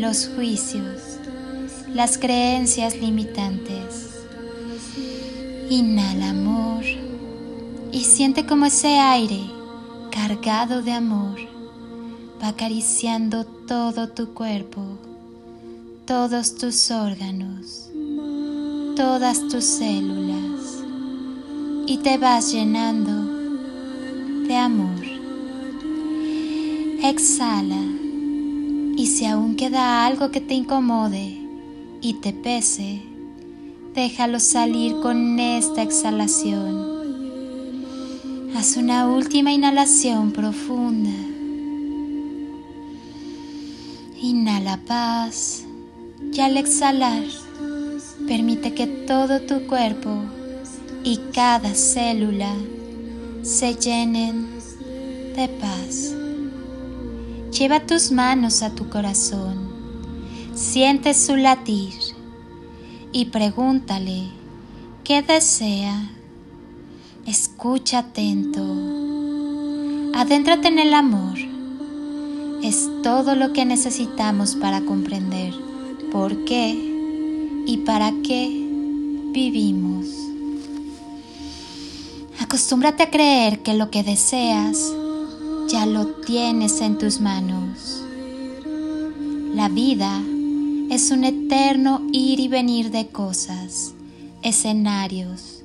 los juicios, las creencias limitantes. Inhala amor y siente como ese aire cargado de amor va acariciando todo tu cuerpo, todos tus órganos, todas tus células y te vas llenando de amor. Exhala y si aún queda algo que te incomode y te pese, déjalo salir con esta exhalación. Haz una última inhalación profunda. Inhala paz y al exhalar, permite que todo tu cuerpo y cada célula se llenen de paz. Lleva tus manos a tu corazón, siente su latir y pregúntale qué desea. Escucha atento. Adéntrate en el amor. Es todo lo que necesitamos para comprender por qué y para qué vivimos. Acostúmbrate a creer que lo que deseas ya lo tienes en tus manos. La vida es un eterno ir y venir de cosas, escenarios,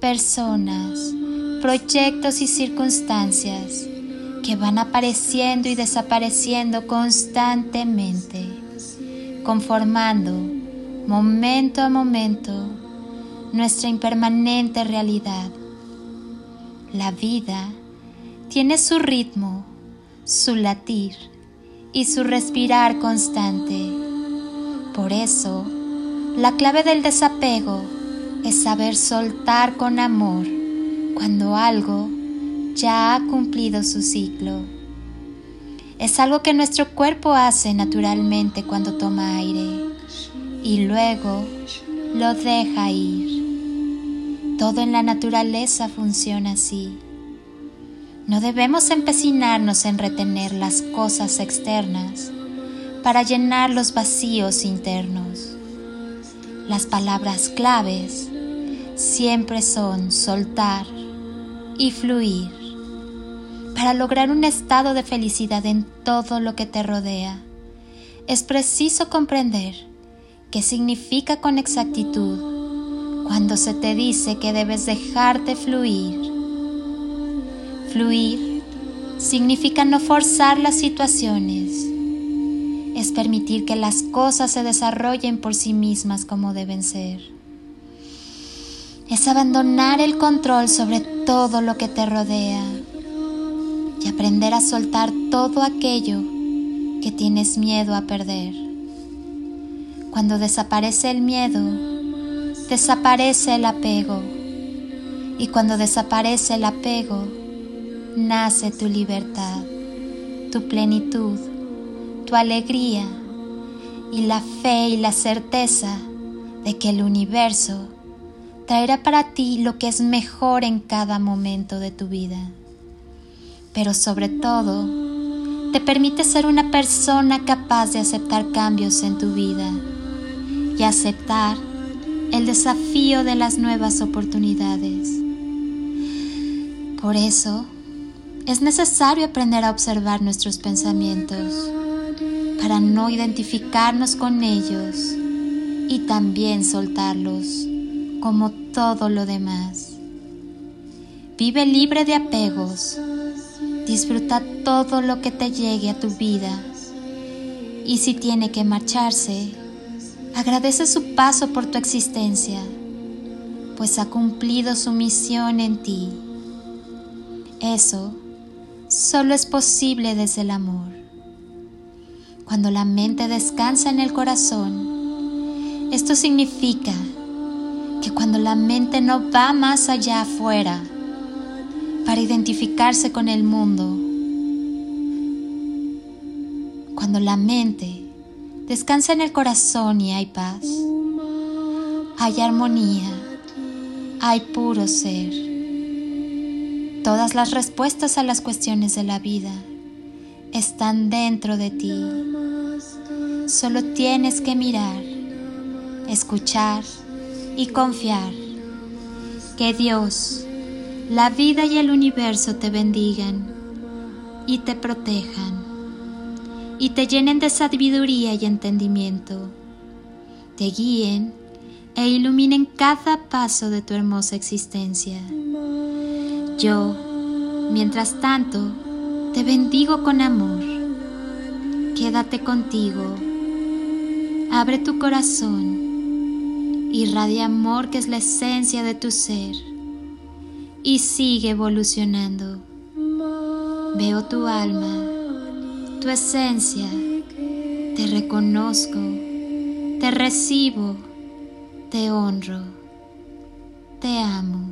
personas, proyectos y circunstancias que van apareciendo y desapareciendo constantemente, conformando momento a momento nuestra impermanente realidad. La vida tiene su ritmo, su latir y su respirar constante. Por eso, la clave del desapego es saber soltar con amor cuando algo ya ha cumplido su ciclo. Es algo que nuestro cuerpo hace naturalmente cuando toma aire y luego lo deja ir. Todo en la naturaleza funciona así. No debemos empecinarnos en retener las cosas externas para llenar los vacíos internos. Las palabras claves siempre son soltar y fluir para lograr un estado de felicidad en todo lo que te rodea. Es preciso comprender qué significa con exactitud cuando se te dice que debes dejarte fluir Fluir significa no forzar las situaciones, es permitir que las cosas se desarrollen por sí mismas como deben ser. Es abandonar el control sobre todo lo que te rodea y aprender a soltar todo aquello que tienes miedo a perder. Cuando desaparece el miedo, desaparece el apego. Y cuando desaparece el apego, nace tu libertad, tu plenitud, tu alegría y la fe y la certeza de que el universo traerá para ti lo que es mejor en cada momento de tu vida. Pero sobre todo, te permite ser una persona capaz de aceptar cambios en tu vida y aceptar el desafío de las nuevas oportunidades. Por eso, es necesario aprender a observar nuestros pensamientos para no identificarnos con ellos y también soltarlos como todo lo demás. Vive libre de apegos, disfruta todo lo que te llegue a tu vida y si tiene que marcharse, agradece su paso por tu existencia, pues ha cumplido su misión en ti. Eso solo es posible desde el amor. Cuando la mente descansa en el corazón, esto significa que cuando la mente no va más allá afuera para identificarse con el mundo, cuando la mente descansa en el corazón y hay paz, hay armonía, hay puro ser. Todas las respuestas a las cuestiones de la vida están dentro de ti. Solo tienes que mirar, escuchar y confiar. Que Dios, la vida y el universo te bendigan y te protejan y te llenen de sabiduría y entendimiento, te guíen e iluminen cada paso de tu hermosa existencia. Yo, mientras tanto, te bendigo con amor. Quédate contigo. Abre tu corazón. Irradia amor que es la esencia de tu ser. Y sigue evolucionando. Veo tu alma, tu esencia. Te reconozco. Te recibo. Te honro. Te amo.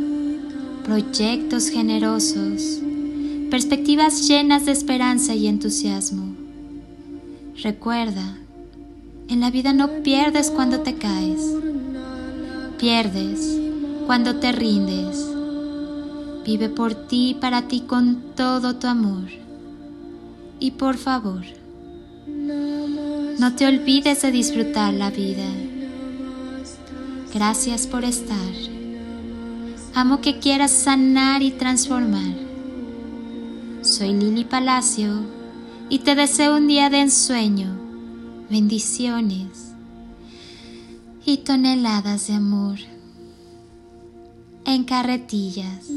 proyectos generosos perspectivas llenas de esperanza y entusiasmo. Recuerda, en la vida no pierdes cuando te caes, pierdes cuando te rindes. Vive por ti y para ti con todo tu amor. Y por favor, no te olvides de disfrutar la vida. Gracias por estar. Amo que quieras sanar y transformar soy Lili Palacio y te deseo un día de ensueño, bendiciones y toneladas de amor en carretillas.